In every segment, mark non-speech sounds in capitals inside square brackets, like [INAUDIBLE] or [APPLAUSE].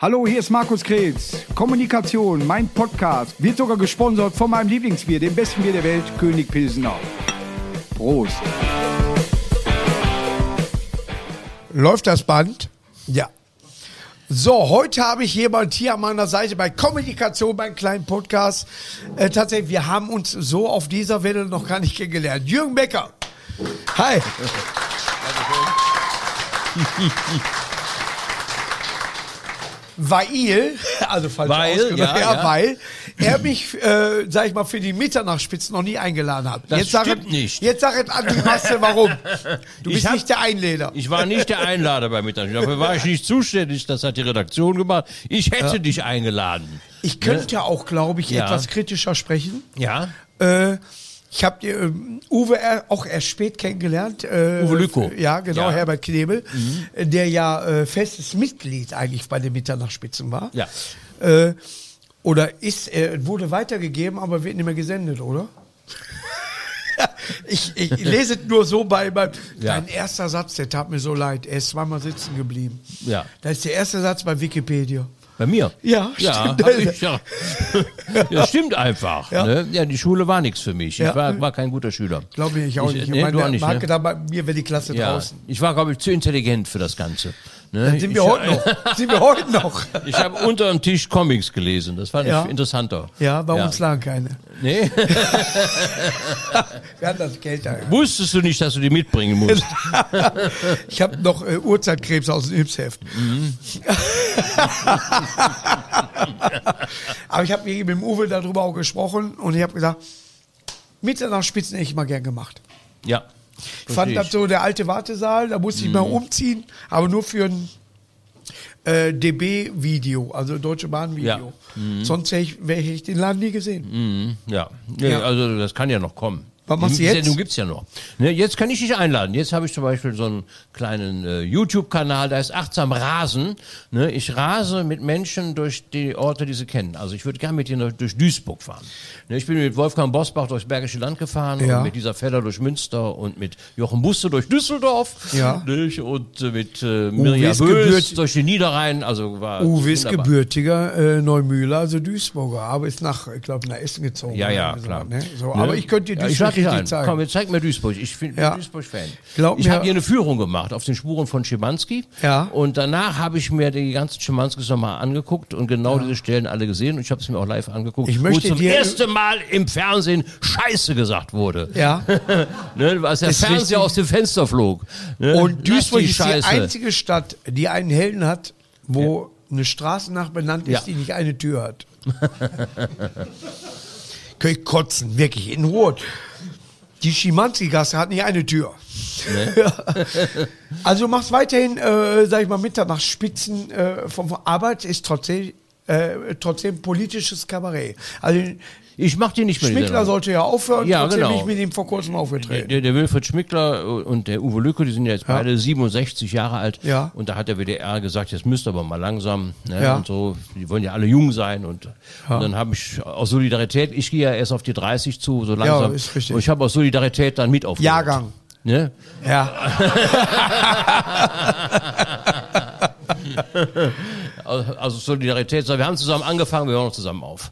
Hallo, hier ist Markus Kretz. Kommunikation, mein Podcast, wird sogar gesponsert von meinem Lieblingsbier, dem besten Bier der Welt, König Pilsener. Prost. Läuft das Band? Ja. So, heute habe ich jemand hier an meiner Seite bei Kommunikation, beim kleinen Podcast. Äh, tatsächlich, wir haben uns so auf dieser Welle noch gar nicht kennengelernt. Jürgen Becker. Hi. [LAUGHS] weil, also falsch Weil, ja, ja, ja. weil er mich, äh, sag ich mal, für die Mitternachtsspitzen noch nie eingeladen hat. Das jetzt sag stimmt es- nicht. Jetzt sag es an die Masse, warum. Du Ich bist hab- nicht der Einläder. Ich war nicht der Einlader bei Mittag. Dafür war ich nicht zuständig. Das hat die Redaktion gemacht. Ich hätte dich eingeladen. Ich könnte auch, glaube ich, Ja. etwas kritischer sprechen. Ja? Äh, ich habe ähm, Uwe auch erst spät kennengelernt. Äh, Uwe Lükow. Ja, genau, Ja. Mhm. Herbert Knebel, äh, der ja äh, festes Mitglied eigentlich bei den Mitternachtsspitzen war. Ja. Äh, oder ist, äh, wurde weitergegeben, aber wird nicht mehr gesendet, oder? [LAUGHS] ich, ich lese es nur so bei, bei Ja. dein erster Satz, der tat mir so leid. Er ist zweimal sitzen geblieben. Ja. Das ist der erste Satz bei Wikipedia. Bei mir? Ja, ja, stimmt. ich, ja. [LAUGHS] ja, stimmt einfach. Ja. Ne? ja, die Schule war nichts für mich. Ja. Ich war, war kein guter Schüler. Glaube ich auch Ich- nicht. Ich nee, meine, du auch nicht, Marke ne? da bei mir wäre die Klasse Ja, draußen. ich war, glaube ich, zu intelligent für das Ganze. Ne? Dann sind wir ich, heute noch. [LAUGHS] Sind wir heute noch. Ich habe unter dem Tisch Comics gelesen. Das fand Ja. ich interessanter. Ja, bei uns lagen keine. Nee? [LAUGHS] [LAUGHS] Wir hatten das Geld da. Wusstest du nicht, dass du die mitbringen musst? Ich habe noch äh, Uhrzeitkrebs aus dem Hilfsheft. Mhm. Aber ich habe mit dem Uwe darüber auch gesprochen und ich habe gesagt, Mitternachtsspitzen hätte ich mal gern gemacht. Ja. Ich fand das so der alte Wartesaal, da musste ich mal umziehen, aber nur für ein äh, DB-Video, also Deutsche Bahn-Video. Sonst hätte ich, ich den Laden nie gesehen. Ja, nee, Ja. also das kann ja noch kommen. Was machst du Die jetzt? Sendung gibt's ja noch. Ne, jetzt kann ich dich einladen. Jetzt habe ich zum Beispiel so einen kleinen äh, YouTube-Kanal, der ist achtsam Rasen. Ne, ich rase mit Menschen durch die Orte, die sie kennen. Also ich würde gerne mit ihnen durch Duisburg fahren. Ne, ich bin mit Wolfgang Bosbach durchs Bergische Land gefahren Ja. und mit dieser Feller durch Münster und mit Jochen Busse durch Düsseldorf Ja. ne, und äh, mit äh, Mirja Bös durch den Niederrhein. Also war Uwe ist wunderbar. gebürtiger äh, Neumühler, also Duisburger, aber ist nach, ich glaube, nach Essen gezogen. Ja, ja, Oder so, klar. Ne? So, Ne? Aber ich könnte dir ja, richtig ein. zeigen. Komm, jetzt zeig mir Duisburg. Ich bin Ja. Duisburg-Fan. Ich habe hier eine Führung gemacht auf den Spuren von Schimanski. Ja. Und danach habe ich mir die ganzen Schimanskis nochmal angeguckt und genau diese Stellen alle gesehen. Und ich habe es mir auch live angeguckt. Ich möchte wo zum ersten Mal im Fernsehen Scheiße gesagt wurde. Ja. [LAUGHS] Ne, als der Fernseher richtig. aus dem Fenster flog. Ne? Und Duisburg die ist die einzige Stadt, die einen Helden hat, wo eine Straße nach benannt ist, Ja. die nicht eine Tür hat. [LAUGHS] Könnte ich kotzen, wirklich, in Ruhe. Die Schimanski-Gasse hat nicht eine Tür. [LAUGHS] also du machst weiterhin, äh, sag ich mal, Mitternachtsspitzen äh, vom vom Arbeit ist trotzdem, äh, trotzdem politisches Kabarett. Also Ich mach die nicht mehr. Schmickler sollte ja aufhören, Ja, genau. ich mit ihm vor kurzem aufgetreten. Der, der Wilfried Schmickler und der Uwe Lücke, die sind ja jetzt beide 67 Jahre alt. Ja. Und da hat der WDR gesagt, jetzt müsst ihr aber mal langsam. Ne? Ja. Und so, die wollen ja alle jung sein. Und, und dann habe ich aus Solidarität, ich gehe ja erst auf die 30 zu, so langsam. ist richtig. Und ich habe aus Solidarität dann mit aufgehört. Jahrgang. Ne? Ja. [LAUGHS] [LAUGHS] Also also Solidarität, so, wir haben zusammen angefangen, wir hören noch zusammen auf.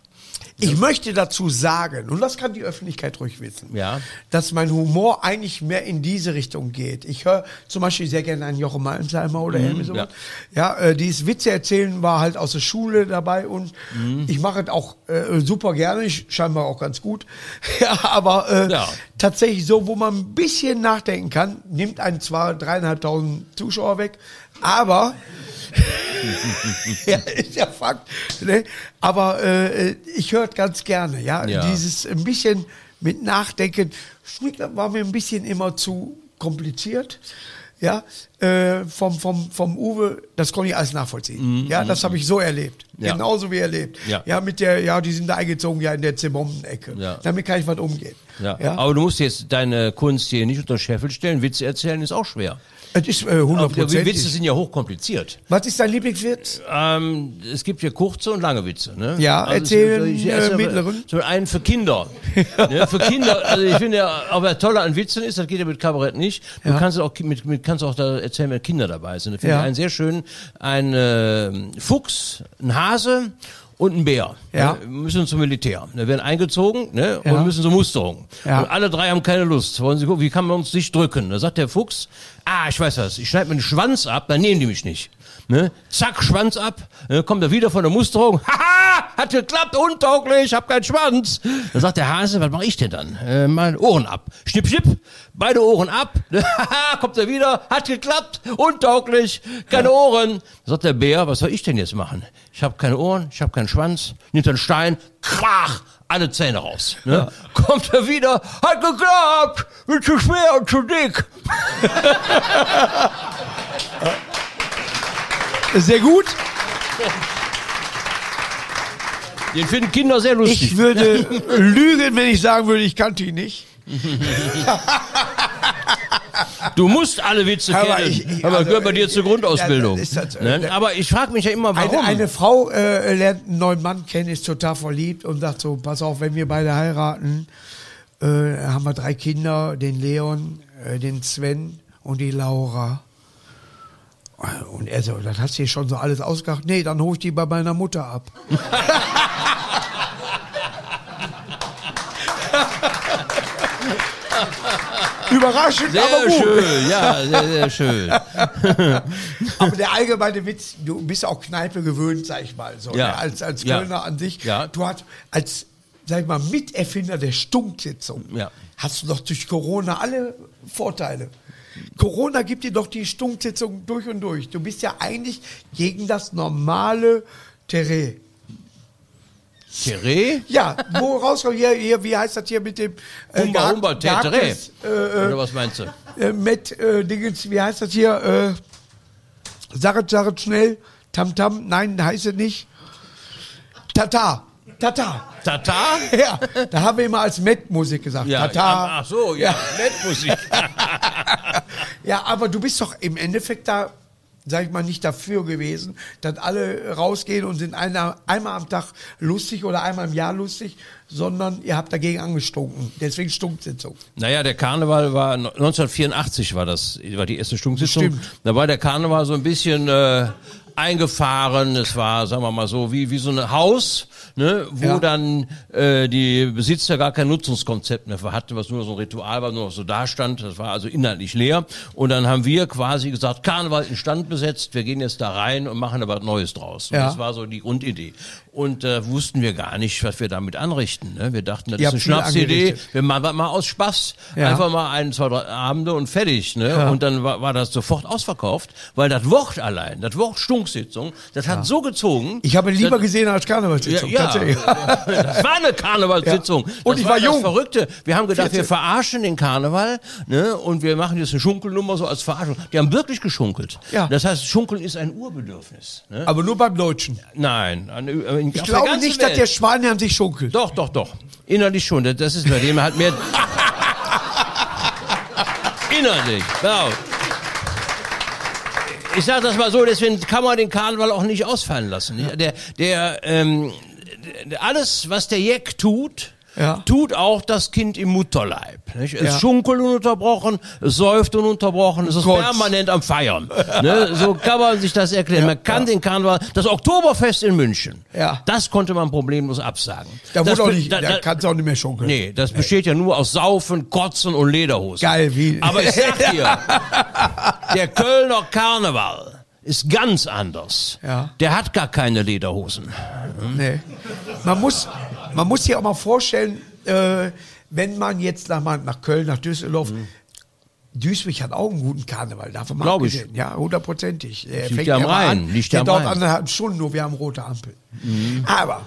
Ich möchte dazu sagen, und das kann die Öffentlichkeit ruhig wissen, Ja. dass mein Humor eigentlich mehr in diese Richtung geht. Ich höre zum Beispiel sehr gerne einen Jochen Malmsheimer oder irgendwie sowas. Ja, äh, dieses Witze erzählen war halt aus der Schule dabei und ich mache es auch äh, super gerne, ich scheinbar auch ganz gut. [LAUGHS] ja, aber äh, Ja. tatsächlich so, wo man ein bisschen nachdenken kann, nimmt einen zwar dreieinhalbtausend Zuschauer weg, aber [LAUGHS] ja, ist ja Fakt. Ne? Aber äh, ich höre ganz gerne, ja? Ja. Dieses ein bisschen mit Nachdenken. Schmickler war mir ein bisschen immer zu kompliziert. Ja, äh, vom, vom, vom Uwe, das konnte ich alles nachvollziehen. ja, das habe ich so erlebt. Mhm, Ja. Genauso wie erlebt. Ja. ja, mit der, ja, die sind da eingezogen, ja, in der Zimmermann-Ecke. Ja. Damit kann ich was umgehen. Ja. Ja. Aber du musst jetzt deine Kunst hier nicht unter Scheffel stellen. Witze erzählen ist auch schwer. Es ist äh, Aber die Witze sind ja hochkompliziert. Was ist dein Lieblingswitz? Ähm, es gibt ja kurze und lange Witze. Ne? Ja, erzähl es- einen, erst äh, mittleren. So einen für Kinder. [LAUGHS] ne, für Kinder, also ich finde ja, aber das Tolle an Witzen ist, das geht ja mit Kabarett nicht. Du Ja. kannst auch mit, mit kannst auch da erzählen, wenn Kinder dabei sind. Da finde Ja. ich einen sehr schön, ein äh, Fuchs, ein Hase und ein Bär. Ja. Ne, müssen zum Militär. Ne, werden eingezogen ne, Ja. und müssen zur Musterung. Ja. Und alle drei haben keine Lust. Wollen sie gucken, wie kann man uns nicht drücken? Da sagt der Fuchs, ah, ich weiß was, ich schneide mir den Schwanz ab, dann nehmen die mich nicht. Ne? Zack, Schwanz ab, ne, kommt er wieder von der Musterung, [LAUGHS] haha, hat geklappt, untauglich, hab keinen Schwanz. Dann sagt der Hase, was mache ich denn dann? Äh, mal Ohren ab. Schnipp, schnipp, beide Ohren ab, [LAUGHS] haha, kommt er wieder, hat geklappt, untauglich, keine Ohren. Dann sagt der Bär, was soll ich denn jetzt machen? Ich habe keine Ohren, ich habe keinen Schwanz, nimmt einen Stein, krach, alle Zähne raus. Ne? Kommt er wieder, hat geklappt, bin zu schwer und zu dick. Sehr gut. Den finden Kinder sehr lustig. Ich würde lügen, wenn ich sagen würde, ich kannte ihn nicht. [LAUGHS] Du musst alle Witze Aber kennen. ich- ich- aber also, gehört bei dir zur Grundausbildung. das äh? Aber ich frage mich ja immer, warum. Eine, eine Frau äh, lernt einen neuen Mann kennen, ist total verliebt und sagt so, pass auf, wenn wir beide heiraten, äh, haben wir drei Kinder, den Leon, äh, den Sven und die Laura. Und er so, das hast du dir schon so alles ausgedacht? Nee, dann hol ich die bei meiner Mutter ab. [LAUGHS] Überraschend, sehr aber gut. schön, ja, sehr, sehr schön. [LAUGHS] Aber der allgemeine Witz, du bist auch Kneipe gewöhnt, sag ich mal, so, Ja. ne? als, als Ja. Kölner an sich. Ja. Du hast als, sag ich mal, Miterfinder der Stunksitzung, Ja. hast du doch durch Corona alle Vorteile. Corona gibt dir doch die Stunksitzung durch und durch. Du bist ja eigentlich gegen das normale Terrain. Thierry? Ja, wo rauskommt, hier, hier, wie heißt das hier mit dem äh, Humba, Humba, gehacktes, äh, äh, Oder was meinst du? äh, mit äh, Dingens, wie heißt das hier? Äh, Saret, Saret schnell. Tam Tam, nein, heißt es nicht. Tata. Tata. Tatar? [LAUGHS] Ja, da haben wir immer als Met-Musik gesagt. Ja, Tata. ja, ach so, ja, Nettmusik. [LAUGHS] Ja, aber du bist doch im Endeffekt da, sag ich mal, nicht dafür gewesen, dass alle rausgehen und sind einer, einmal am Tag lustig oder einmal im Jahr lustig, sondern ihr habt dagegen angestunken. Deswegen Stunksitzung. Naja, der Karneval war 1984 war das, war die erste Stunksitzung. Stimmt. Da war der Karneval so ein bisschen äh, eingefahren. Es war, sagen wir mal so, wie wie so ein Haus, ne, wo Ja. dann äh, die Besitzer gar kein Nutzungskonzept mehr hatten, was nur so ein Ritual war, nur noch so da stand. Das war also inhaltlich leer. Und dann haben wir quasi gesagt, Karneval in Stand besetzt. Wir gehen jetzt da rein und machen aber was Neues draus. Ja. Das war so die Grundidee. Und äh, wussten wir gar nicht, was wir damit anrichten. Ne? Wir dachten, das Ihr ist eine Schnapsidee. Wir machen das mal aus Spaß. Ja. Einfach mal ein, zwei, drei Abende und fertig. Ne? Ja. Und dann war, war das sofort ausverkauft, weil das Wort allein, das Wort Stunksitzung, das hat so gezogen. Ich habe lieber gesehen als Karnevalssitzung. Ja, tatsächlich. [LAUGHS] das war eine Karnevalssitzung. Ja. Und das ich war das jung. Verrückte. Wir haben gedacht, 14. wir verarschen den Karneval ne? und wir machen jetzt eine Schunkelnummer so als Verarschung. Die haben wirklich geschunkelt. Ja. Das heißt, Schunkeln ist ein Urbedürfnis. Ne? Aber nur beim Deutschen. Nein. an- in- Ich auf der glaube nicht, dass Welt. der Spanier an sich schunkelt. Doch, doch, doch. Innerlich schon. Das- Das ist bei dem halt mehr. [LAUGHS] Innerlich, genau. Ich sage das mal so, deswegen kann man den Karneval auch nicht ausfallen lassen. Der, der, ähm, der- alles, was der Jeck tut, Ja. tut auch das Kind im Mutterleib. Nicht? Es Ja. schunkelt ununterbrochen, es säuft ununterbrochen, es ist Gott. permanent am Feiern. ne? So kann man sich das erklären. man kann den Karneval, das Oktoberfest in München, Ja. das konnte man problemlos absagen. Da, das auch nicht, da- da, da- kannst du auch nicht mehr schunkeln. Nee, das besteht ja nur aus Saufen, Kotzen und Lederhosen. Geil, wie. Aber ich sag dir, [LAUGHS] der Kölner Karneval ist ganz anders. Ja. Der hat gar keine Lederhosen. Nee. Man muss, man muss sich auch mal vorstellen, äh, wenn man jetzt nach, nach Köln, nach Düsseldorf, Duisburg hat auch einen guten Karneval, davon mal Mhm. Glaub ich. Ja, hundertprozentig. Der Liegt ja am Rhein, an, liegt der dauert Rhein. Mhm. anderthalb Stunden, nur wir haben rote Ampel. Aber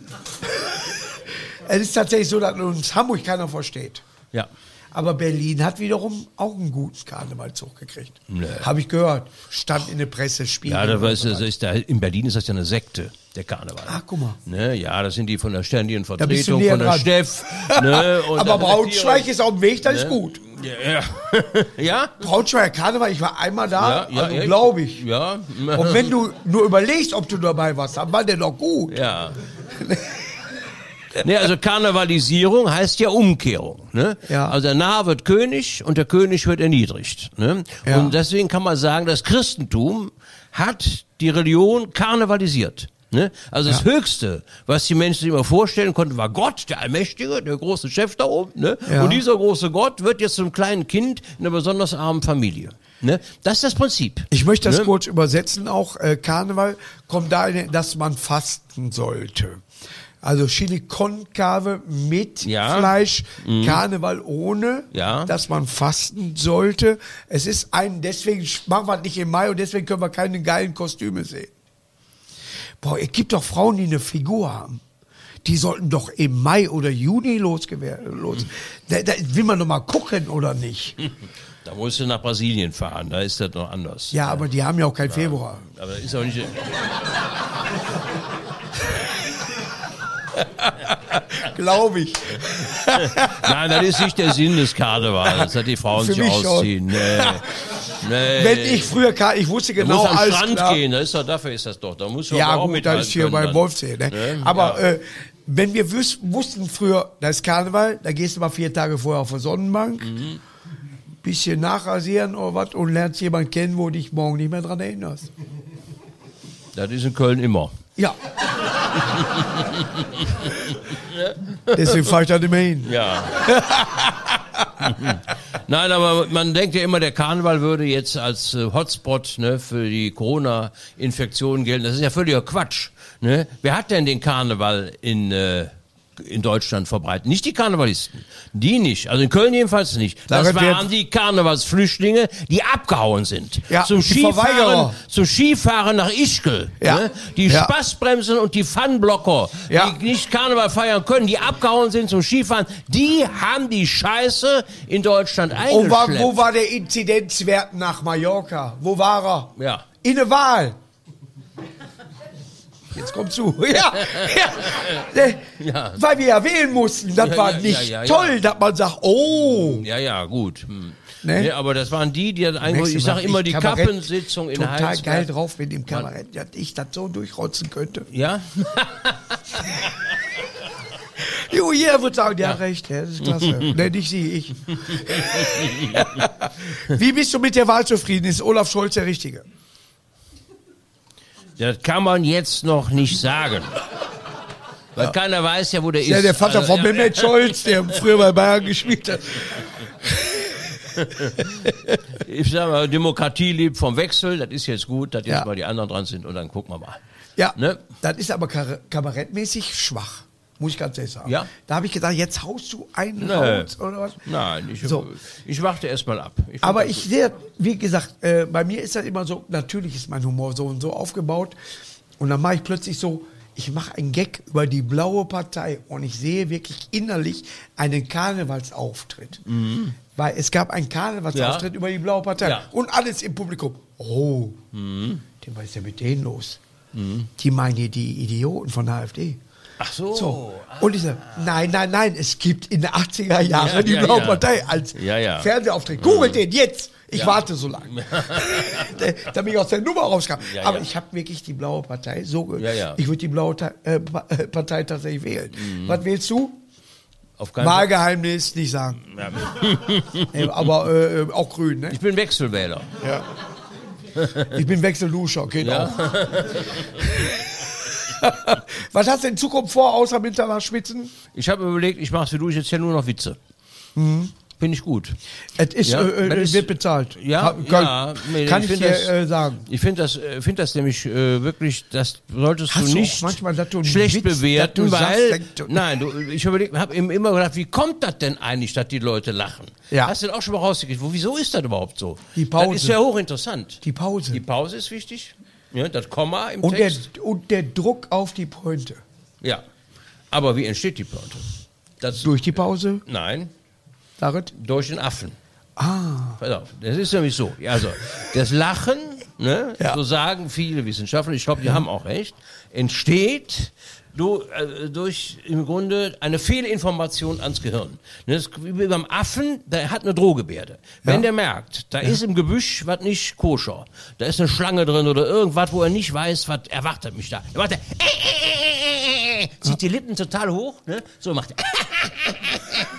[LAUGHS] es ist tatsächlich so, dass uns Hamburg keiner versteht. Ja. Aber Berlin hat wiederum auch einen guten Karnevalzug gekriegt. Habe ich gehört. Stand in der Presse, Spiegel. Ja, ist, so das ist da, in Berlin ist das ja eine Sekte, der Karneval. Ah, guck mal. Ne, ja, das sind die von der ständigen Vertretung, von der dran. Steff. [LAUGHS] Ne, Aber Braunschweig ist auf dem Weg, das ist Ne? gut. Ja. ja. [LAUGHS] ja? Braunschweiger Karneval, ich war einmal da, Ja, ja, also glaube ich. Ja. Und wenn du nur überlegst, ob du dabei warst, dann war der doch gut. Ja. [LAUGHS] Nee, also Karnevalisierung heißt ja Umkehrung. Ne? Ja. Also der Narr wird König und der König wird erniedrigt. Ne? Ja. Und deswegen kann man sagen, das Christentum hat die Religion karnevalisiert. Ne? Also das Ja. Höchste, was die Menschen sich immer vorstellen konnten, war Gott, der Allmächtige, der große Chef da oben. Ne? Ja. Und dieser große Gott wird jetzt zum kleinen Kind in einer besonders armen Familie. Ne? Das ist das Prinzip. Ich möchte das Ne? kurz übersetzen auch. Äh, Karneval kommt dahin, dass man fasten sollte. Also Chili con Carne mit Ja. Mhm. Fleisch, Karneval ohne, Ja. dass man fasten sollte. Es ist ein, deswegen machen wir es nicht im Mai und deswegen können wir keine geilen Kostüme sehen. Boah, es gibt doch Frauen, die eine Figur haben. Die sollten doch im Mai oder Juni losgewer- los. Da, da will man doch mal gucken, oder nicht? [LAUGHS] Da musst du nach Brasilien fahren, da ist das noch anders. Ja, aber die haben ja auch kein Februar. Aber ist auch nicht. [LAUGHS] [LAUGHS] Glaube ich. [LAUGHS] Nein, das ist nicht der Sinn des Karnevals, dass die Frauen Für sich ausziehen. Nee. Nee. Wenn ich früher Kar ich wusste du genau musst am Strand klar. gehen, das ist doch, dafür ist das doch. Da muss man Ja, auch gut, mithalten das ist hier bei. Wolfsee. Ne? Ne? Aber Ja. äh, wenn wir wussten früher, da ist Karneval, da gehst du mal vier Tage vorher auf der Sonnenbank, Mhm. bisschen nachrasieren oder was und lernst jemanden kennen, wo du dich morgen nicht mehr dran erinnerst. Das ist in Köln immer. Ja. Deswegen fahre ich da nicht mehr hin. Ja. Nein, aber man denkt ja immer, der Karneval würde jetzt als äh, Hotspot ne, für die Corona-Infektion gelten. Das ist ja völliger Quatsch. Ne? Wer hat denn den Karneval in, äh, in Deutschland verbreitet? Nicht die Karnevalisten. Die nicht. Also in Köln jedenfalls nicht. Das wird- waren die Karnevalsflüchtlinge, die abgehauen sind. Ja, zum, Skifahren, zum Skifahren nach Ischgl. Ja. Ne? Die Ja. Spaßbremsen und die Funblocker, Ja. die nicht Karneval feiern können, die abgehauen sind zum Skifahren, die haben die Scheiße in Deutschland Und eingeschleppt. wo war der Inzidenzwert nach Mallorca? Wo war er? Ja. In der Wahl. Jetzt kommt zu. [LAUGHS] Ja, ja. Äh, Ja. Weil wir ja wählen mussten. Das Ja, war nicht toll, dass man sagt, oh. Ja, ja, gut. Hm. Ne? Nee, aber das waren die, die dann eigentlich, ich sage immer, die Kabarett Kappensitzung in Total Heinsberg. geil drauf mit dem Kabarett, dass ich das so durchrotzen könnte. Ja? [LAUGHS] Jo, jeder wird sagen, ja, recht, ja, das ist klasse. [LAUGHS] ne, nicht sie, ich. Wie bist du mit der Wahl zufrieden? Ist Olaf Scholz der Richtige? Das kann man jetzt noch nicht sagen. Weil keiner weiß ja, wo der ist. Ja, der Vater Also, von ja, Mehmet Scholz, der früher bei Bayern gespielt hat. Ich sag mal, Demokratie lebt vom Wechsel, das ist jetzt gut, dass jetzt Ja. mal die anderen dran sind und dann gucken wir mal. Ja, Ne? das ist aber kabarettmäßig schwach. Muss ich ganz ehrlich sagen. Ja. Da habe ich gedacht, jetzt haust du einen Nee. raus oder was? Nein, ich, So. ich warte erst mal ab. Ich Aber ich sehe, wie gesagt, äh, bei mir ist das immer so, natürlich ist mein Humor so und so aufgebaut. Und dann mache ich plötzlich so, ich mache einen Gag über die blaue Partei und ich sehe wirklich innerlich einen Karnevalsauftritt. Weil es gab einen Karnevalsauftritt Mhm. Ja. über die blaue Partei. Ja. Und alles im Publikum. Oh, Mhm. was ist denn mit denen los? Die meinen hier die Idioten von der AfD. Ach so. So. Und ich sage, nein, nein, nein, es gibt in den 80er Jahren Ja, die ja, Blaue ja. Partei als. Fernsehauftritt. Googelt den jetzt. Ich warte so lange. [LAUGHS] Damit ich aus der Nummer rauskam. Aber ich habe wirklich die Blaue Partei so ge- Ja, ja. Ich würde die Blaue Ta äh, äh, Partei tatsächlich wählen. Mhm. Was wählst du? Auf. Wahlgeheimnis, nicht sagen. [LAUGHS] Äh, Aber äh, auch grün, ne? Ich bin Wechselwähler. Ich bin Wechselduscher, geht Ja. auch. [LAUGHS] [LAUGHS] Was hast du in Zukunft vor, außer Winter schwitzen? Ich habe überlegt, ich mache wie du, ich jetzt ja nur noch Witze. Finde ich gut. Es ist, Ja, äh, äh, ist- wird bezahlt. Ja, Ha- kann, ja, nee, kann ich ich, dir das- äh, sagen. Ich finde das, äh, find das nämlich äh, wirklich, das solltest Hast du nicht manchmal, du schlecht Witz, bewerten, du sagst, weil, du- nein, du, ich habe immer gedacht, wie kommt das denn eigentlich, dass die Leute lachen? Ja. Hast du denn auch schon mal rausgekriegt, wo, wieso ist das überhaupt so? Die Pause. Das ist ja hochinteressant. Die Pause. Die Pause ist wichtig, ja, das Komma im und, der, Text. und der Druck auf die Pointe. Ja, aber wie entsteht die Pointe? Das, Durch die Pause, nein, Darit? durch den Affen. Ah. Pass auf, das ist nämlich so. Also, das Lachen ne, Ja. so sagen viele Wissenschaftler, ich glaube, die haben auch recht, entsteht du, äh, durch im Grunde eine Fehlinformation ans Gehirn. Ne, Das ist wie beim Affen, der hat eine Drohgebärde. Wenn Ja. der merkt, da ist im Gebüsch was nicht koscher, da ist eine Schlange drin oder irgendwas, wo er nicht weiß, was erwartet mich da. Er macht er, äh, zieht die Lippen total hoch, ne? so macht er. [LAUGHS]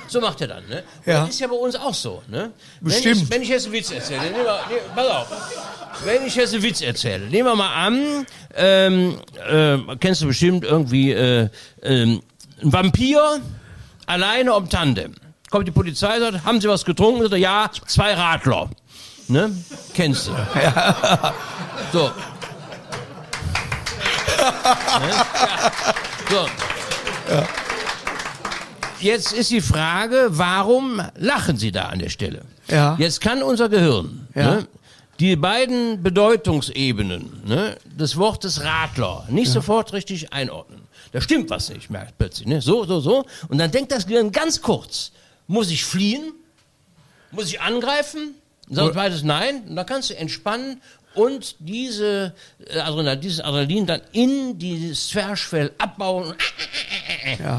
So macht er dann, ne? Und Ja. Das ist ja bei uns auch so, ne? Wenn Bestimmt. ich, wenn ich jetzt einen Witz erzähle, ne, pass auf. Wenn ich jetzt einen Witz erzähle, nehmen wir mal an, ähm, äh, kennst du bestimmt irgendwie äh, ähm, ein Vampir alleine am Tandem. Kommt die Polizei, sagt, haben Sie was getrunken? Sagt ja, zwei Radler. Ne? Kennst du. So. ne? ja. So. Jetzt ist die Frage, warum lachen Sie da an der Stelle? Ja. Jetzt kann unser Gehirn Ja. ne, die beiden Bedeutungsebenen ne, des Wortes Radler nicht sofort richtig einordnen. Da stimmt was nicht, merkt plötzlich. Ne? So, so, so. Und dann denkt das Gehirn ganz kurz, muss ich fliehen? Muss ich angreifen? Und sagt beides nein. Und dann kannst du entspannen und diese äh, Adrenalin, dieses Adrenalin dann in dieses Zwerchfell abbauen.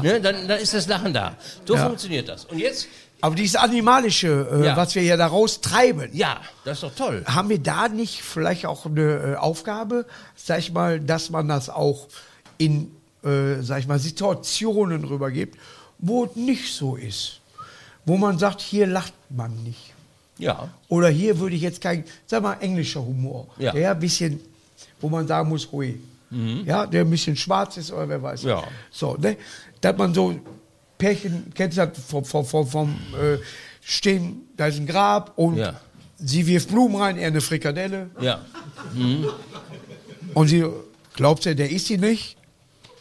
Ne? Dann, dann ist das Lachen da. So Ja. funktioniert das. Und jetzt, Aber dieses Animalische, äh, Ja. was wir ja daraus treiben, ja, das ist doch toll. haben wir da nicht vielleicht auch eine äh, Aufgabe, sag ich mal, dass man das auch in, äh, sag ich mal, Situationen rübergibt, wo es nicht so ist. Wo man sagt, hier lacht man nicht. Ja. Oder hier würde ich jetzt kein, sag mal, englischer Humor. Ja. Der ein bisschen, wo man sagen muss, hui. Ja, der ein bisschen schwarz ist oder wer weiß. Mhm. Ja. So, ne? Dass man so Pärchen, kennst du das vom, vom, vom, vom äh, Stehen, da ist ein Grab und Ja. sie wirft Blumen rein, er eine Frikadelle. Ja. Und sie, glaubt der isst sie nicht?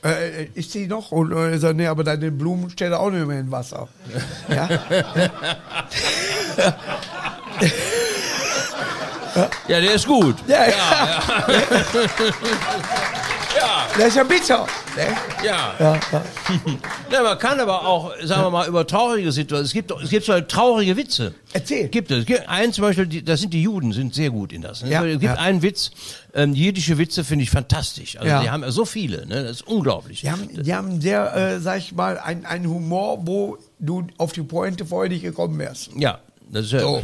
Äh, äh, isst sie noch? Und äh, er sagt, nee, aber deine Blumen stelle auch nicht mehr in Wasser. [LAUGHS] Ja? Ja, der ist gut. Ja, ja. [LAUGHS] Der ist ja bitter. Ne? Ja. Ja, ja. [LAUGHS] ja. Man kann aber auch, sagen wir mal, über traurige Situationen. Es gibt, es gibt so traurige Witze. Erzähl. Gibt es. Gibt einen zum Beispiel, die, das sind die Juden, sind sehr gut in das. Ne? Ja, es gibt ja. einen Witz, ähm, jiddische Witze finde ich fantastisch. Also Ja. die haben ja so viele, ne? das ist unglaublich. Die haben, die haben sehr, äh, sag ich mal, einen einen Humor, wo du auf die Pointe vorher nicht gekommen wärst. Ja, das ist ja, So.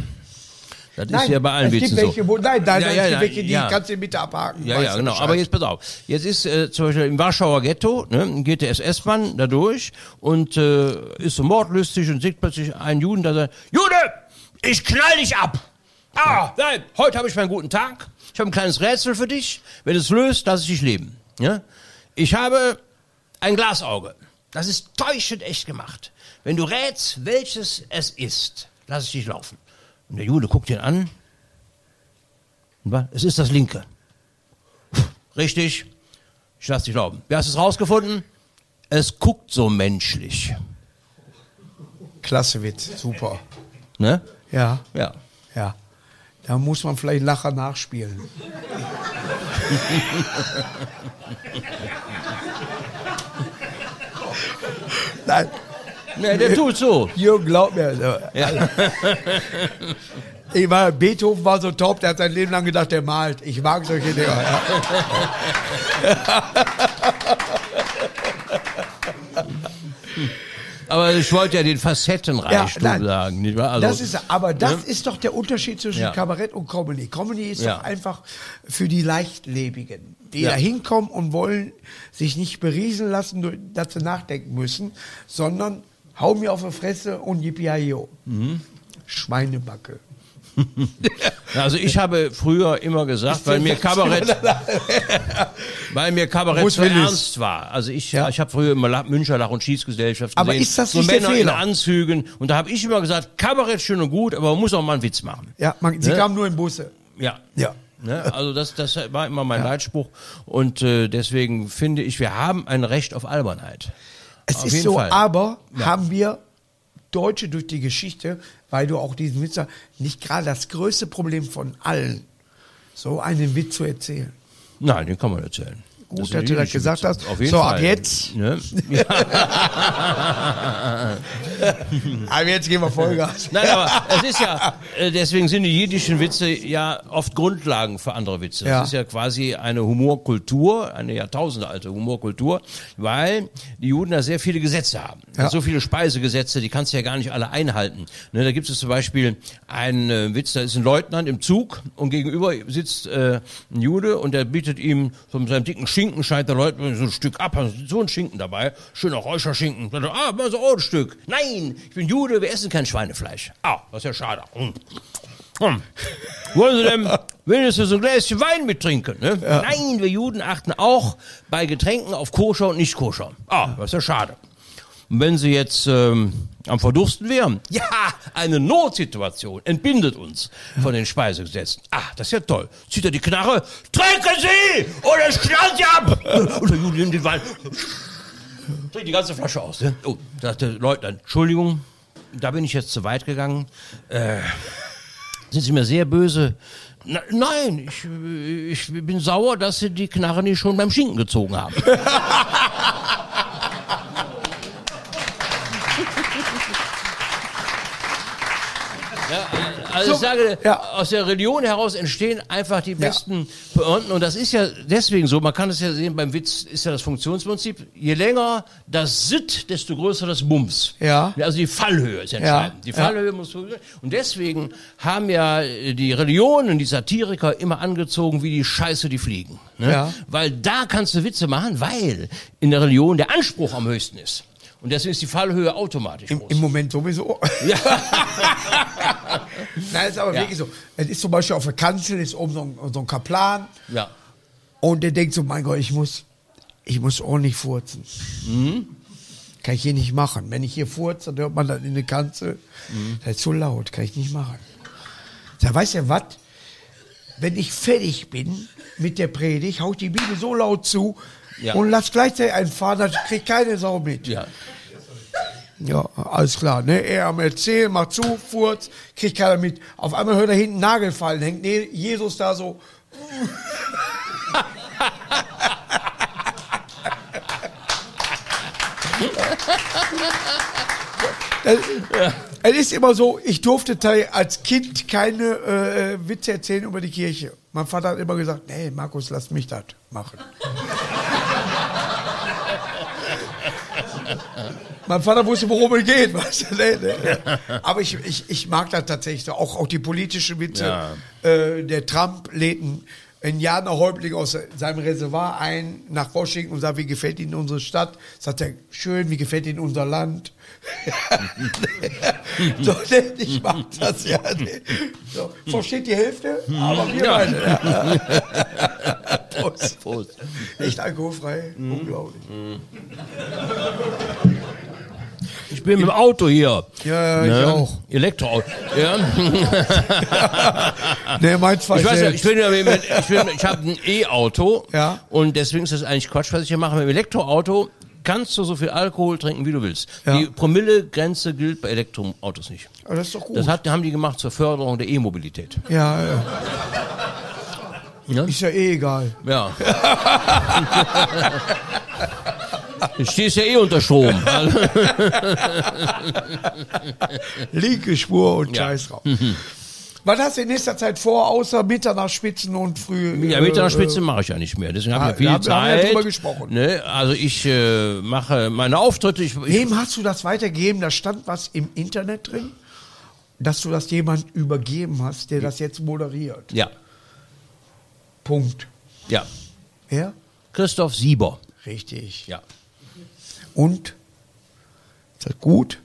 Das ist ja bei allen es Witzen gibt welche, so. wo, nein, nein, Ja, nein, ja, es gibt welche, die ja. kannst du mit abhaken. Ja, ja, genau. Aber jetzt pass auf. Jetzt ist äh, zum Beispiel im Warschauer Ghetto, ne, geht der SS-Mann da durch und äh, ist so mordlustig und sieht plötzlich einen Juden, der sagt, Jude, ich knall dich ab. Ah, nein, heute habe ich meinen guten Tag. Ich habe ein kleines Rätsel für dich. Wenn du es löst, lass ich dich leben. Ja? Ich habe ein Glasauge. Das ist täuschend echt gemacht. Wenn du rätst, welches es ist, lass ich dich laufen. Und der Jude guckt ihn an. Es ist das linke. Richtig. Ich lass dich glauben. Wie hast es rausgefunden? Es guckt so menschlich. Klasse Witz, super. Ne? Ja, Ja. ja. Da muss man vielleicht Lacher nachspielen. [LAUGHS] Nein, Ne, der tut so. Jürgen, glaub mir. So. Ja. Ich war, Beethoven war so top, der hat sein Leben lang gedacht, der malt. Ich mag solche Dinger. Ja. [LAUGHS] Aber ich wollte ja den Facettenreichtum nein. sagen. Nicht wahr? Also, das ist, aber das ne? ist doch der Unterschied zwischen Ja. Kabarett und Comedy. Comedy ist Ja. doch einfach für die Leichtlebigen, die Ja. da hinkommen und wollen sich nicht beriesen lassen, dass sie nachdenken müssen, sondern hau mir auf die Fresse und yippie Mhm. Schweinebacke. [LAUGHS] Also ich habe früher immer gesagt, [LAUGHS] [LAUGHS] weil mir Kabarett, weil mir Kabarett so Willis. ernst war. Also ich, Ja. ich habe früher immer La Müncher Lach- und Schießgesellschaft Aber gesehen. ist das so nicht der Männer Fehler? in Anzügen. Und da habe ich immer gesagt, Kabarett schön und gut, aber man muss auch mal einen Witz machen. Ja, man, sie Ne? kamen nur in Busse. Ja. Ja. Ne? Also das, das war immer mein Leitspruch. Und äh, deswegen finde ich, wir haben ein Recht auf Albernheit. Es Auf ist so, Fall. aber Ja. haben wir Deutsche durch die Geschichte, weil du auch diesen Witz hast, nicht gerade das größte Problem von allen, so einen Witz zu erzählen. Nein, den kann man erzählen. Gut, Das dass du das gesagt hast. Auf jeden so, Fall. ab jetzt. Ne? [LAUGHS] Aber jetzt gehen wir Vollgas. Nein, aber es ist ja, äh, deswegen sind die jiddischen Witze ja oft Grundlagen für andere Witze. Ja. Das ist ja quasi eine Humorkultur, eine jahrtausendealte Humorkultur, weil die Juden da sehr viele Gesetze haben. Ja. So viele Speisegesetze, die kannst du ja gar nicht alle einhalten. Ne, da gibt es zum Beispiel einen äh, Witz, da ist ein Leutnant im Zug und gegenüber sitzt äh, ein Jude und der bietet ihm von seinem dicken Schinken, scheint der Leutnant so ein Stück ab, hat so ein Schinken dabei, schöner Räucherschinken. Er, ah, mal so ein Stück. Nein, ich bin Jude, wir essen kein Schweinefleisch. Ah, das ist ja schade. Hm. Hm. Wollen Sie denn wenigstens so ein Gläschen Wein mittrinken? Ne? Nein, wir Juden achten auch bei Getränken auf Koscher und nicht Koscher. Ah, das ist ja schade. Und wenn Sie jetzt ähm, am Verdursten wären, [LAUGHS] ja, eine Notsituation entbindet uns von den Speisegesetzen. Ah, das ist ja toll. Zieht er die Knarre, trinken Sie oder ich knall Sie ab. Und der Jude nimmt den Wein, trinkt die ganze Flasche aus. Ne? Oh, sagte der Leutnant, Entschuldigung, da bin ich jetzt zu weit gegangen. Äh, sind Sie mir sehr böse? Na, nein, ich, ich bin sauer, dass Sie die Knarre nicht schon beim Schinken gezogen haben. [LAUGHS] also ich sage, ja. aus der Religion heraus entstehen einfach die besten Pointen. Und das ist ja deswegen so, man kann es ja sehen, beim Witz ist ja das Funktionsprinzip, je länger das Sit, desto größer das Bums. Ja. Also die Fallhöhe ist entscheidend. Die Ja. Fallhöhe muss so Und deswegen haben ja die Religionen, die Satiriker immer angezogen wie die Scheiße, die fliegen. Ne? Ja. Weil da kannst du Witze machen, weil in der Religion der Anspruch am höchsten ist. Und deswegen ist die Fallhöhe automatisch Im, groß. Im Moment sowieso. [LAUGHS] [LAUGHS] Nein, ist aber Ja. wirklich so. Es ist zum Beispiel auf der Kanzel, ist oben so ein, so ein Kaplan ja. und der denkt so, mein Gott, ich muss, ich muss ordentlich furzen. Mhm. Kann ich hier nicht machen. Wenn ich hier furze, dann hört man das in der Kanzel. Mhm. Das ist zu laut, kann ich nicht machen. Da weißt du was? Wenn ich fertig bin mit der Predigt, hau ich die Bibel so laut zu Ja. und lass gleichzeitig einfahren, das kriegt keine Sau mit. Ja. Ja, alles klar. Ne? Er am Erzählen, macht zu, furzt, kriegt keiner mit. Auf einmal hört er hinten Nagel fallen, hängt ne- Jesus da so. Es es ist immer so, ich durfte te- als Kind keine äh, Witze erzählen über die Kirche. Mein Vater hat immer gesagt, nee, Markus, lass mich das machen. Mein Vater wusste, worum es geht. [LAUGHS] Weißt du? nee, nee. Aber ich, ich, ich mag das tatsächlich. Auch, auch die politische Witze. Äh, der Trump lädt einen, einen Janer Häuptling aus seinem Reservoir ein nach Washington und sagt, wie gefällt Ihnen unsere Stadt? Sagt er, schön, wie gefällt Ihnen unser Land? [LAUGHS] so, ich mag das ja. So, versteht die Hälfte, aber wir Ja. beide. Prost. Prost. Echt alkoholfrei. Unglaublich. Ich bin mit dem Auto hier. Ja, ja, ich auch. Elektroauto. Ja. [LAUGHS] Nee, meins war Ich weiß ja, ich bin ja mit, ich, bin- ich habe ein E-Auto. Ja. Und deswegen ist das eigentlich Quatsch, was ich hier mache. Mit dem Elektroauto kannst du so viel Alkohol trinken, wie du willst. Ja. Die Promillegrenze gilt bei Elektroautos nicht. Aber das ist doch gut. Das hat, haben die gemacht zur Förderung der E-Mobilität. ja, ja. Ja. Ist ja eh egal. Ja. [LAUGHS] Du stehst ja eh unter Strom. [LAUGHS] Linke Spur und Ja. Scheiß drauf. Was hast du in nächster Zeit vor, außer Mitternachtsspitzen und früh? Ja, äh, Mitternachtsspitze mache ich ja nicht mehr. Deswegen habe Ah, ich ja viel da haben wir- ja Zeit. drüber gesprochen. Ne? Also ich äh, mache meine Auftritte. Ich, ich, Wem hast du das weitergegeben? Da stand was im Internet drin, dass du das jemand übergeben hast, der das jetzt moderiert. ja, Punkt. ja. Ja? Christoph Sieber. Richtig. Ja. Und? Ist gut?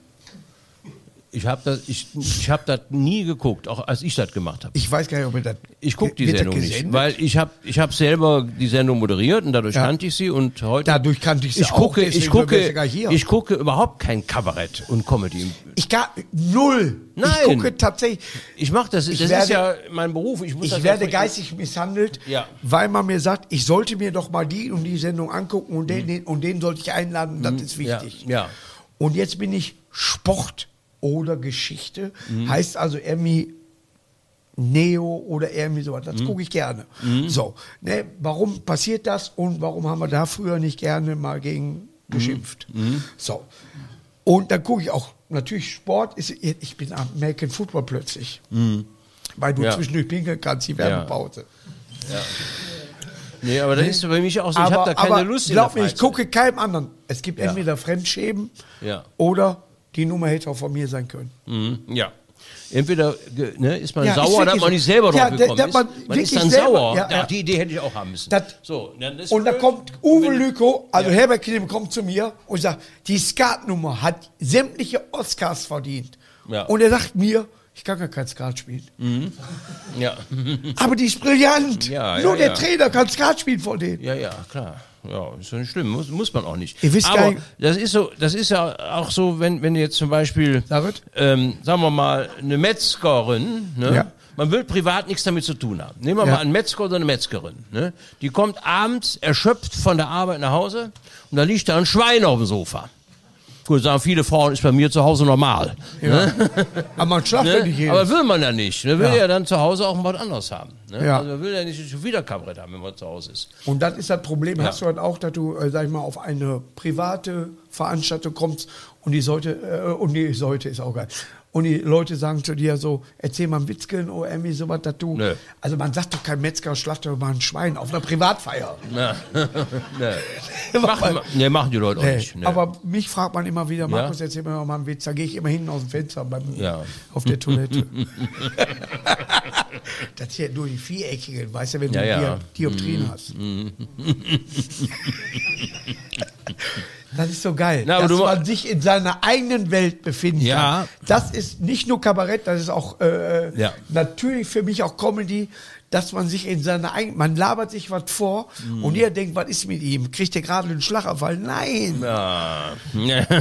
Ich habe das, ich, ich hab das nie geguckt, auch als ich das gemacht habe. Ich weiß gar nicht, ob ihr das. Ich gucke die Sendung nicht, weil ich habe ich hab selber die Sendung moderiert und dadurch Ja. kannte ich sie und heute Dadurch kannte ich sie ich auch, gucke, ich gucke, ich gucke überhaupt kein Kabarett und Comedy. Ich gar null. Nein. Ich gucke tatsächlich. Ich mache das, das ist werde- ja mein Beruf. Ich, muss Ich werde ja- geistig misshandelt, Ja. weil man mir sagt, ich sollte mir doch mal die und die Sendung angucken und den, den und den sollte ich einladen, das ist Mhm. ja, wichtig. ja. Und jetzt bin ich Sport oder Geschichte, Mhm. heißt also Emmy Neo oder irgendwie sowas. Das gucke ich gerne. So, ne, warum passiert das und warum haben wir da früher nicht gerne mal gegen geschimpft? So. Und dann gucke ich auch, natürlich Sport ist, ich bin am American Football plötzlich. Weil du Ja. zwischendurch pinkeln kannst, die Werbepause. Nee, aber das ist bei mich auch so, ich habe da keine aber Lust glaub mir, ich gucke keinem anderen. Es gibt Ja. entweder Fremdschämen Ja. oder die Nummer hätte auch von mir sein können. Mhm, ja. Entweder ne, ist man Ja, ist sauer, wirklich dass man nicht selber Ja, drauf gekommen da ist. man Man ist dann selber- sauer. ja, ja. Die Idee hätte ich auch haben müssen. Das- so, dann ist Und da kommt Uwe Lüko, also. Herbert Klim kommt zu mir und sagt, die Skatnummer hat sämtliche Oscars verdient. Und er sagt mir, ich kann gar kein Skat spielen. Ja. [LAUGHS] Aber die ist brillant. Nur der. Trainer kann Skat spielen von denen. Ja, ja, klar. Ja, ist ja nicht schlimm, muss, muss man auch nicht. Ihr wisst gar Aber nicht- das ist so, das ist ja auch so, wenn, wenn jetzt zum Beispiel, David? ähm, sagen wir mal, eine Metzgerin, ne? Ja. Man will privat nichts damit zu tun haben. Nehmen wir Ja. mal einen Metzger oder eine Metzgerin. Ne? Die kommt abends erschöpft von der Arbeit nach Hause und da liegt da ein Schwein auf dem Sofa. Gut, sagen viele Frauen, ist bei mir zu Hause normal. [LAUGHS] Aber man schlaft ja Ne? nicht jeden. Aber will man ja nicht. Ne? Will Ja. ja. dann zu Hause auch was anderes haben. Ne? Ja. Also man will ja nicht schon wieder Kabarett haben, wenn man zu Hause ist. Und das ist das Problem, Ja. hast du halt auch, dass du, äh, sag ich mal, auf eine private Veranstaltung kommst und die sollte, äh, und die sollte ist auch geil. Und die Leute sagen zu dir so, erzähl mal einen Witzken oder irgendwie sowas, dass du. Nö. Also man sagt doch kein Metzger, schlacht doch mal ein Schwein auf einer Privatfeier. Ja. [LAUGHS] nee. machen, nee, machen die Leute auch Nee. nicht. Nee. Aber mich fragt man immer wieder, Markus, erzähl mir mal einen Witz. Da gehe ich immer hinten aus dem Fenster beim, Ja. auf der Toilette. [LAUGHS] [LAUGHS] das hier nur die viereckigen, weißt du, wenn Ja, du ja. Dioptrien hast. Das ist so geil, Na, dass man sich in seiner eigenen Welt befinden Ja. kann. Das ist nicht nur Kabarett, das ist auch äh, Ja. natürlich für mich auch Comedy, dass man sich in seiner eigenen, man labert sich was vor Mhm. und jeder denkt, was ist mit ihm? Kriegt der gerade einen Schlaganfall? Nein! ja.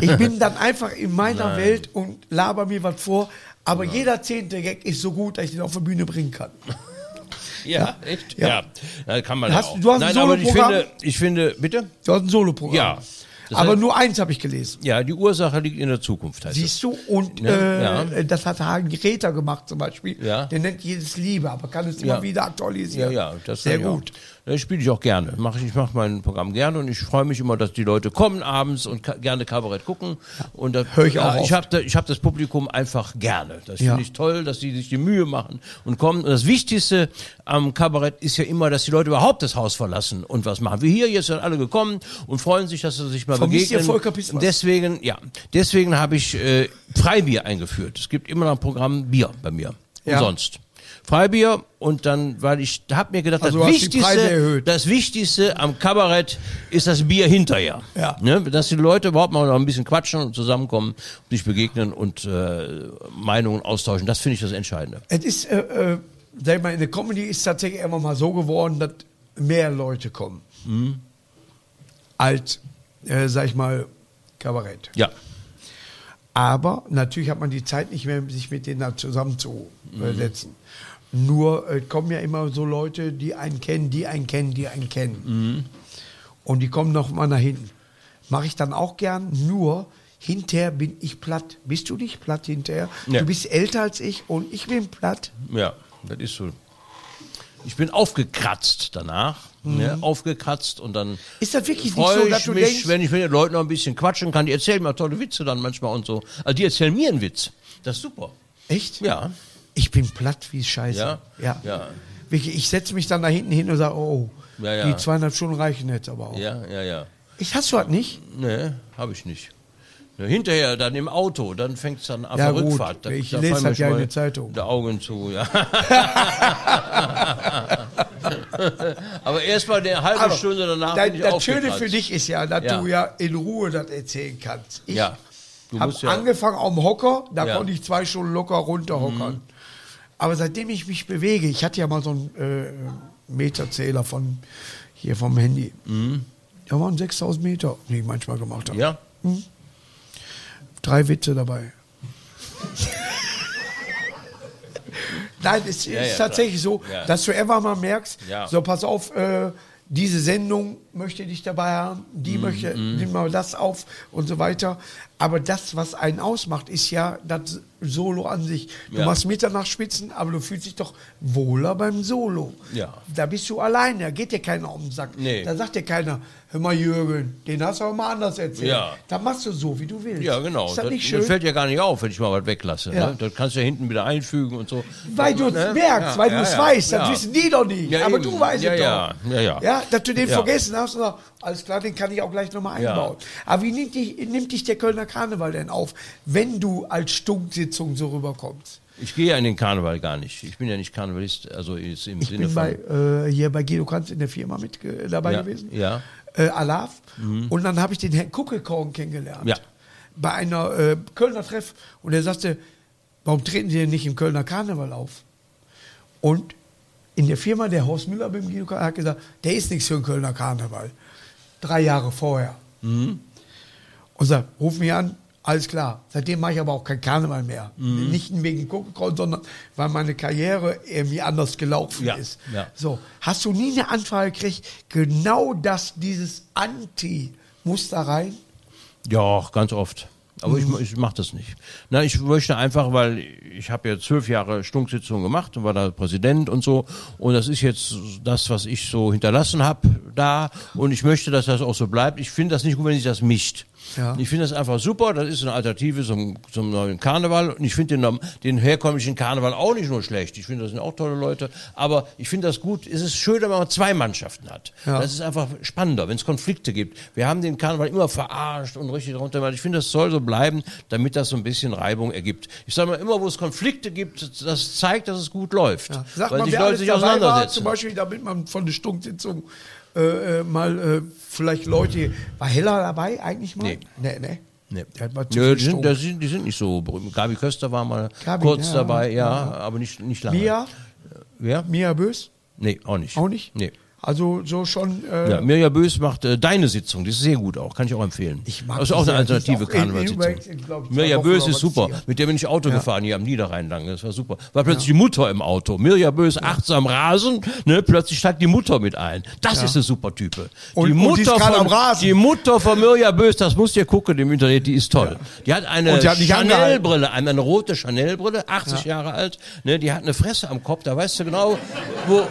Ich bin dann einfach in meiner Welt und laber mir was vor, aber jeder zehnte Gag ist so gut, dass ich den auf die Bühne bringen kann. [LAUGHS] ja, echt? Ja. Ja. ja. kann man Hast- ja auch. du hast ein Nein, ich Soloprogramm? finde, ich finde, bitte? Du hast ein Soloprogramm. Ja. Das aber heißt- nur eins habe ich gelesen. Ja, die Ursache liegt in der Zukunft, heißt. Siehst du? Und Ja, äh, ja. das hat Hagen Räther gemacht zum Beispiel. Ja. Der nennt jedes Liebe, aber kann es Ja. immer wieder Ja, aktualisieren. ja, das Sehr gut. Das spiele ich auch gerne. Mach ich ich mache mein Programm gerne und ich freue mich immer, dass die Leute kommen abends und ka gerne Kabarett gucken. Und das, Hör ich auch ja, ich habe ich hab das Publikum einfach gerne. Das Ja. finde ich toll, dass die sich die Mühe machen und kommen. Und das Wichtigste am Kabarett ist ja immer, dass die Leute überhaupt das Haus verlassen und was machen. Wie hier, jetzt sind alle gekommen und freuen sich, dass sie sich mal Vermisst begegnen. Volker Pispers? Deswegen, ja, deswegen habe ich äh, Freibier eingeführt. Es gibt immer noch ein Programm Bier bei mir. Ja. Umsonst. Freibier und dann, weil ich habe mir gedacht, Also das, Wichtigste, das Wichtigste am Kabarett ist das Bier hinterher. Ja. Ne? Dass die Leute überhaupt mal noch ein bisschen quatschen und zusammenkommen, sich begegnen und äh, Meinungen austauschen. Das finde ich das Entscheidende. Es ist, äh, äh, sag ich mal, in der Comedy ist tatsächlich immer mal so geworden, dass mehr Leute kommen. Mhm. Als, äh, sag ich mal, Kabarett. Ja. Aber natürlich hat man die Zeit nicht mehr, sich mit denen da zusammenzusetzen. Nur äh, kommen ja immer so Leute, die einen kennen, die einen kennen, die einen kennen. Und die kommen noch mal nach hinten. Mache ich dann auch gern, nur hinterher bin ich platt. Bist du nicht platt hinterher? Ja. Du bist älter als ich und ich bin platt. Ja, das ist so. Ich bin aufgekratzt danach. Ne? Aufgekratzt und dann Mhm. Ist das wirklich nicht so, ich dass du mich, denkst- wenn ich mit den Leuten noch ein bisschen quatschen kann. Die erzählen mir tolle Witze dann manchmal und so. Also die erzählen mir einen Witz. Das ist super. Echt? Ja. Ich bin platt wie Scheiße. Ja? Ja. Ja. Wirklich, ich setze mich dann da hinten hin und sage, oh, Ja, ja. die zweieinhalb Stunden reichen jetzt aber auch. Ja, ja, ja. Ich hast du das nicht? Nee, habe ich nicht. Ja, hinterher, dann im Auto, dann fängt es dann an Ja, der. Rückfahrt. Da, Ich da lese halt ja der Zeitung. Die Augen zu, ja. [LAUGHS] Aber erst mal eine halbe Aber Stunde danach das, bin ich das Schöne für dich ist ja, dass Ja. du ja in Ruhe das erzählen kannst. Ich Ja. Habe angefangen am Hocker, da. Mhm. konnte ich zwei Stunden locker runterhockern. Aber seitdem ich mich bewege, ich hatte ja mal so einen äh, Meterzähler von hier vom Handy. Da waren 6000 Meter, die ich manchmal gemacht habe. Mhm. Ja? Drei Witze dabei. [LAUGHS] Nein, es Ja, ist ja, tatsächlich so, klar. Ja. dass du einfach mal merkst, so pass auf, äh, diese Sendung möchte dich dabei haben, die möchte, nimm mal das auf und so weiter. Aber das, was einen ausmacht, ist ja das Solo an sich. Du Ja. machst Mitternachtsspitzen, aber du fühlst dich doch wohler beim Solo. Ja. Da bist du alleine, da geht dir keiner um den Sack. Nee. Da sagt dir keiner, hör mal Jürgen, den hast du aber mal anders erzählt. Ja. Da machst du so, wie du willst. Ja, genau. Ist das, das, nicht das schön? fällt ja gar nicht auf, wenn ich mal was weglasse. Ja. Ne? Das kannst du ja hinten wieder einfügen und so. Weil du es Ne? merkst, weil du es ja, weißt, das wissen die doch nicht. Ja, aber eben. du weißt Ja, es ja, doch. ja, ja. ja, dass du den vergessen hast, und sagst, alles klar, den kann ich auch gleich nochmal Ja. einbauen. Aber wie nimmt dich, nimmt dich der Kölner Karneval denn auf, wenn du als Stunksitzung so rüberkommst? Ich gehe ja in den Karneval gar nicht. Ich bin ja nicht Karnevalist, also im Ich Sinne bin von. bei, äh, hier bei Guido Kanz in der Firma mit äh, dabei Ja, gewesen. ja. Äh, Alaf. Und dann habe ich den Herrn Kuckelkorn kennengelernt. Ja. Bei einer äh, Kölner Treff. Und er sagte, warum treten Sie denn nicht im Kölner Karneval auf? Und in der Firma, der Horst Müller beim Guido Kanz, hat gesagt, der ist nichts für den Kölner Karneval. Drei Jahre vorher. Mhm. Und sagt, ruf mich an, alles klar. Seitdem mache ich aber auch kein Karneval mehr. Mhm. Nicht wegen Kuckelkorn, sondern weil meine Karriere irgendwie anders gelaufen Ja, ist. ja. So, hast du nie eine Anfrage gekriegt, genau das, dieses Anti-Muster rein? Ja, ganz oft. Aber ich, ich mache das nicht. Na, ich möchte einfach, weil ich habe ja zwölf Jahre Stunksitzungen gemacht und war da Präsident und so. Und das ist jetzt das, was ich so hinterlassen habe da. Und ich möchte, dass das auch so bleibt. Ich finde das nicht gut, wenn sich das mischt. Ja. Ich finde das einfach super. Das ist eine Alternative zum, zum neuen Karneval. Und ich finde den, den herkömmlichen Karneval auch nicht nur schlecht. Ich finde, das sind auch tolle Leute. Aber ich finde das gut. Es ist schön, wenn man zwei Mannschaften hat. Ja. Das ist einfach spannender, wenn es Konflikte gibt. Wir haben den Karneval immer verarscht und richtig drunter gemacht. Ich finde, das soll so bleiben, damit das so ein bisschen Reibung ergibt. Ich sage mal, immer wo es Konflikte gibt, das zeigt, dass es gut läuft. Ja. Sag weil mal, sich wer Leute alles sich dabei war, auseinandersetzen. zum Beispiel, damit man von der Stunksitzung äh, äh, mal äh, vielleicht Leute, war Heller dabei eigentlich mal? Nee. Nee, nee. Nee. Zu Nö, die, sind, sind, die sind nicht so berühmt. Gabi Köster war mal Gabi, kurz ja, dabei, ja, aber nicht, nicht lange. Mia? Wer? Mia Bös? Nee, auch nicht. Auch nicht? Nee. Also so schon. Äh, Ja, Mirja Bös macht äh, deine Sitzung, die ist sehr gut auch, kann ich auch empfehlen. Ich mag das ist die auch eine die alternative Karnevalssitzung. Mirja Bös ist super, mit der bin ich Auto gefahren hier am Niederrhein lang, das war super. War plötzlich die Mutter im Auto, Mirja Bös achtsam Rasen, ne, plötzlich steigt die Mutter mit ein. Das ist eine super Type. Und- die und Mutter die ist gerade von, am Rasen. Die Mutter von Mirja Bös, das musst ihr gucken im Internet, die ist toll. Die hat eine Und die. Chanel-Brille, eine, eine rote Chanel-Brille, 80 Jahre alt, ne, die hat eine Fresse am Kopf, da weißt du genau, wo,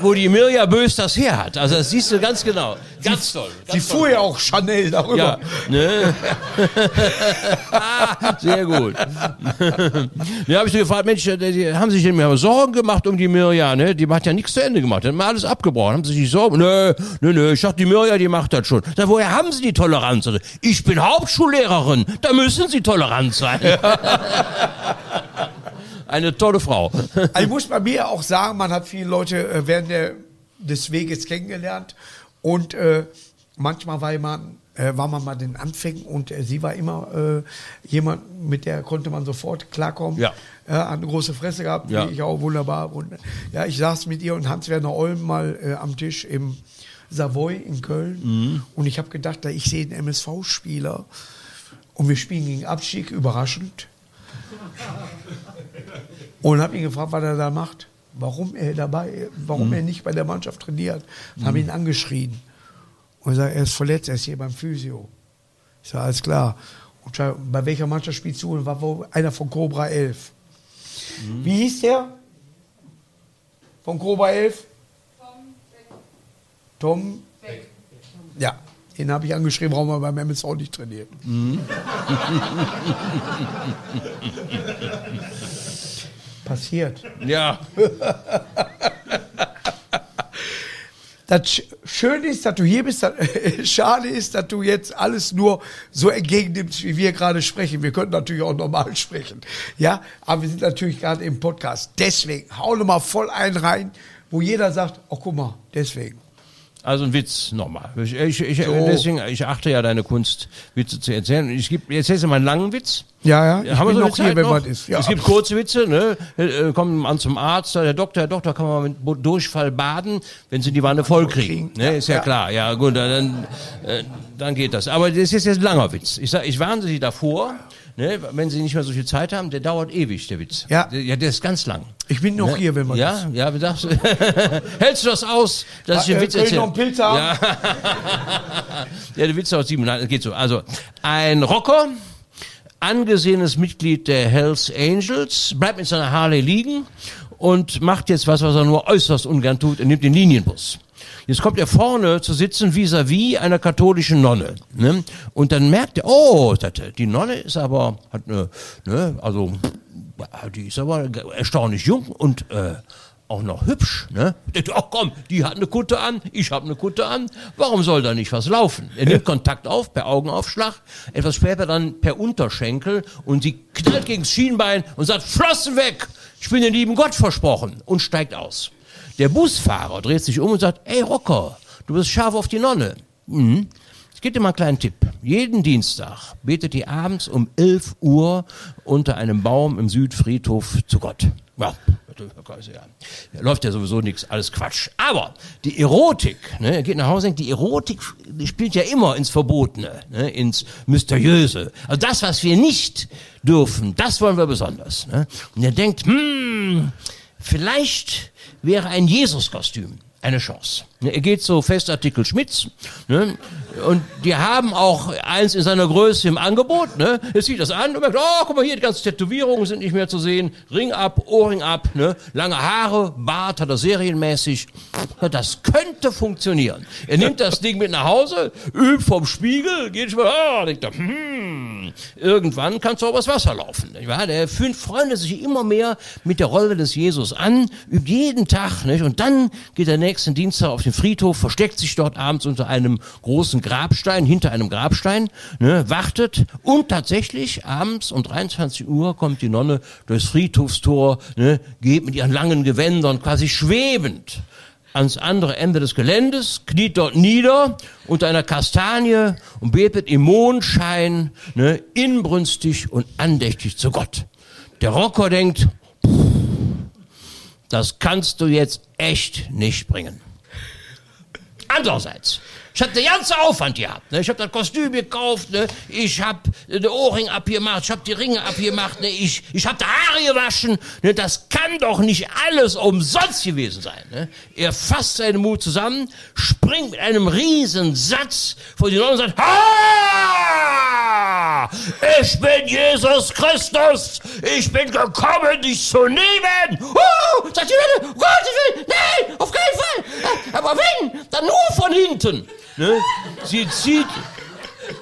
wo die Mirja Bös das her hat. Also das siehst du ganz genau. Ganz toll. Sie Ganz toll. fuhr ja auch Chanel darüber. Ja, ne? [LAUGHS] Sehr gut. [LAUGHS] ja, habe ich so gefragt, Mensch, die haben sich denn mal Sorgen gemacht um die Mirja, ne? Die hat ja nichts zu Ende gemacht, die haben alles abgebrochen, haben sich nicht Sorgen. Nö, nö, nö, ich dachte, die Mirja, die macht das schon. Sag, woher haben sie die Toleranz? Also, ich bin Hauptschullehrerin, da müssen sie tolerant sein. [LAUGHS] Eine tolle Frau. Also ich muss bei mir auch sagen, man hat viele Leute äh, während der, des Weges kennengelernt und äh, manchmal war man, äh, war man mal den Anfängen und äh, sie war immer äh, jemand, mit der konnte man sofort klarkommen. Ja. Ja, hat eine große Fresse gehabt, Ja. wie ich auch wunderbar. Und, ja, ich saß mit ihr und Hans-Werner Olm mal am Tisch im Savoy in Köln Mhm. und ich habe gedacht, da ich sehe einen MSV-Spieler und wir spielen gegen Abstieg, überraschend. Und habe ihn gefragt, was er da macht, warum er dabei, warum er nicht bei der Mannschaft trainiert. Dann habe ihn angeschrien. Und er sagt, er ist verletzt, er ist hier beim Physio. Ich sage, alles klar. Und schau, bei welcher Mannschaft spielst du? Und war wohl einer von Cobra 11. Wie hieß der? Von Cobra 11? Tom Beck. Ja, den habe ich angeschrieben, warum er beim MSV nicht trainiert. [LAUGHS] [LAUGHS] Passiert. Ja. [LAUGHS] Das Sch- Schöne ist, dass du hier bist. Das, [LAUGHS] Schade ist, dass du jetzt alles nur so entgegennimmst, wie wir gerade sprechen. Wir könnten natürlich auch normal [LAUGHS] sprechen. Ja, aber wir sind natürlich gerade im Podcast. Deswegen, hau noch mal voll einen rein, wo jeder sagt, oh, guck mal, deswegen. Also ein Witz nochmal. Ich, ich, ich, So. deswegen, ich achte ja deine Kunst, Witze zu erzählen. Ich gebe, erzählst du mal einen langen Witz? Ja, ja, ich Haben wir so noch Zeit hier, wenn noch? man ist. Ja. Es gibt kurze Witze, ne? Äh, Kommen an zum Arzt, der Doktor, Herr Doktor, kann man mit Durchfall baden, wenn Sie die Wanne voll kriegen. Ne? Ist ja, Ja. klar. Ja, gut, dann, äh, dann geht das. Aber das ist jetzt ein langer Witz. Ich sag, ich warne Sie davor, ne, wenn Sie nicht mehr so viel Zeit haben, der dauert ewig, der Witz. Ja. Der, ja, der ist ganz lang. Ich bin noch hier, wenn man Ja, ja, wie sagst du? [LAUGHS] Hältst du das aus, dass ich den Äh, Witz will ich erzähle? noch einen Pilz haben? Ja. [LAUGHS] ja, der Witz aus sieben, nein, das geht so. Also, ein Rocker, angesehenes Mitglied der Hells Angels, bleibt mit seiner Harley liegen und macht jetzt was, was er nur äußerst ungern tut, er nimmt den Linienbus. Jetzt kommt er vorne zu sitzen vis-à-vis einer katholischen Nonne. Ne? Und dann merkt er, oh, die Nonne ist aber, hat eine, ne, also, die ist aber erstaunlich jung und äh, auch noch hübsch. Ne? Denkt, ach komm, die hat eine Kutte an, ich habe eine Kutte an, warum soll da nicht was laufen? Er nimmt [LAUGHS] Kontakt auf per Augenaufschlag, etwas später dann per Unterschenkel und sie knallt gegen das Schienbein und sagt, Flossen weg, ich bin den lieben Gott versprochen und steigt aus. Der Busfahrer dreht sich um und sagt, ey Rocker, du bist scharf auf die Nonne. Mhm. Ich gebe dir mal einen kleinen Tipp. Jeden Dienstag betet ihr abends um 11 Uhr unter einem Baum im Südfriedhof zu Gott. Ja, ja. läuft ja sowieso nichts, alles Quatsch. Aber die Erotik, ne, er geht nach Hause und denkt, die Erotik die spielt ja immer ins Verbotene, ne, ins Mysteriöse. Also das, was wir nicht dürfen, das wollen wir besonders. Ne? Und er denkt, hm, vielleicht wäre ein Jesus-Kostüm eine Chance. Er geht zu Festartikel Schmitz ne? und die haben auch eins in seiner Größe im Angebot. Ne? Er sieht das an und merkt, oh, guck mal hier, die ganzen Tätowierungen sind nicht mehr zu sehen. Ring ab, Ohrring ab, ne? lange Haare, Bart hat er serienmäßig. Ja, Das könnte funktionieren. Er nimmt das Ding mit nach Hause, übt vom Spiegel, geht schon mal, ah, denkt hm, irgendwann kannst du auch übers Wasser laufen. Wahr? Der freundet sich immer mehr mit der Rolle des Jesus an, übt jeden Tag, nicht? und dann geht er nächsten Dienstag auf den Friedhof, versteckt sich dort abends unter einem großen Grabstein, hinter einem Grabstein, ne, wartet und tatsächlich abends um 23 Uhr kommt die Nonne durchs Friedhofstor, ne, geht mit ihren langen Gewändern quasi schwebend ans andere Ende des Geländes, kniet dort nieder unter einer Kastanie und betet im Mondschein ne, inbrünstig und andächtig zu Gott. Der Rocker denkt, das kannst du jetzt echt nicht bringen. Andererseits, ich habe den ganzen Aufwand gehabt. Ne? Ich habe das Kostüm gekauft, ne? ich habe den Ohrring abgemacht, ich habe die Ringe abgemacht, ne? ich, ich habe die Haare gewaschen. Ne? Das kann doch nicht alles umsonst gewesen sein. Ne? Er fasst seinen Mut zusammen, springt mit einem riesen Satz vor die Nonne und sagt, ha! Ich bin Jesus Christus! Ich bin gekommen, dich zu nehmen! Uh, sagt die Nonne, um Gottes Willen, nein, auf keinen Fall! Aber wenn, dann nur von hinten. Ne? Sie zieht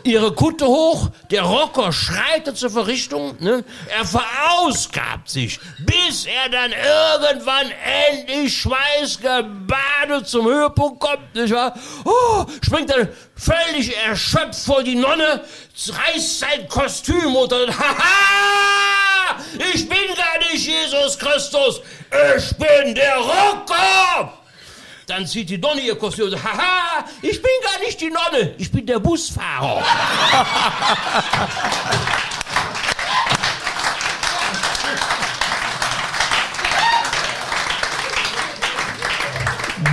ihre Kutte hoch, der Rocker schreitet zur Verrichtung, ne? er verausgabt sich, bis er dann irgendwann endlich schweißgebadet zum Höhepunkt kommt, nicht wahr? Oh, springt dann völlig erschöpft vor die Nonne, reißt sein Kostüm unter und [LAUGHS] haha! Ich bin gar nicht Jesus Christus, ich bin der Rocker! Dann zieht die Nonne ihr Kostüm und sagt, haha, ich bin gar nicht die Nonne, ich bin der Busfahrer. [LAUGHS]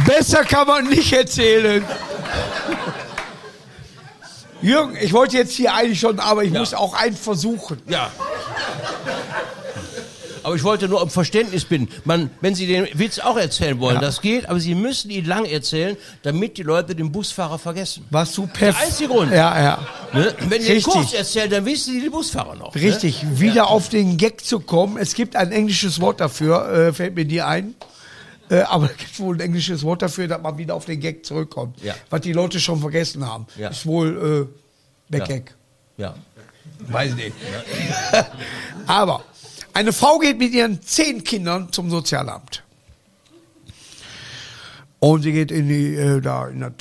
Besser kann man nicht erzählen. Jürgen, ich wollte jetzt hier eigentlich schon, aber ich muss auch einen versuchen. Ja. Aber ich wollte nur um Verständnis bitten. Man, wenn Sie den Witz auch erzählen wollen, das geht, aber Sie müssen ihn lang erzählen, damit die Leute den Busfahrer vergessen. Was du Der perfekt. einzige Grund. Ja, ja. Ne? Wenn Sie den kurz erzählen, dann wissen Sie den Busfahrer noch. Ne? Richtig, wieder auf den Gag zu kommen. Es gibt ein englisches Wort dafür, äh, fällt mir nie ein. Äh, aber es gibt wohl ein englisches Wort dafür, dass man wieder auf den Gag zurückkommt. Ja. Was die Leute schon vergessen haben. Ja. Ist wohl äh, Backgag. Ja. Weiß nicht. [LAUGHS] Aber eine Frau geht mit ihren zehn Kindern zum Sozialamt. Und sie geht in die äh, da in das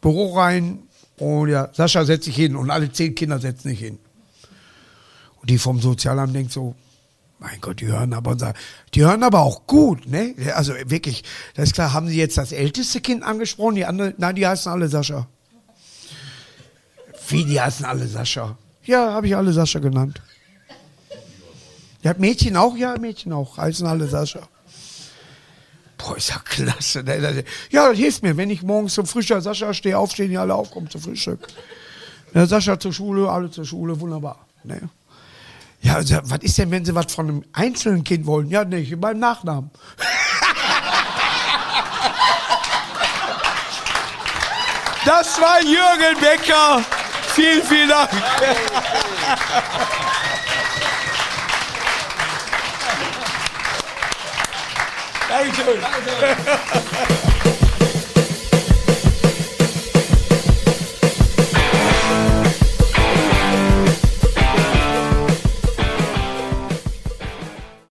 Büro rein und ja, Sascha setzt sich hin und alle zehn Kinder setzen sich hin. Und die vom Sozialamt denkt so, mein Gott, die hören aber die hören aber auch gut, ne? Also wirklich, das ist klar, haben sie jetzt das älteste Kind angesprochen, die anderen, nein, die heißen alle Sascha. Wie, die heißen alle Sascha? Ja, habe ich alle Sascha genannt. Ja, Mädchen auch? Ja, Mädchen auch. Heißen alle Sascha. Boah, ist ja klasse. Ne? Ja, das hilft mir, wenn ich morgens zum Frühstück, Sascha, stehe aufstehen, die alle aufkommen zum Frühstück. Ja, Sascha zur Schule, alle zur Schule, wunderbar. Ne? Ja, also, was ist denn, wenn sie was von einem einzelnen Kind wollen? Ja, nicht, beim Nachnamen. [LAUGHS] Das war Jürgen Becker. Vielen, vielen Dank. Dankeschön. Dankeschön.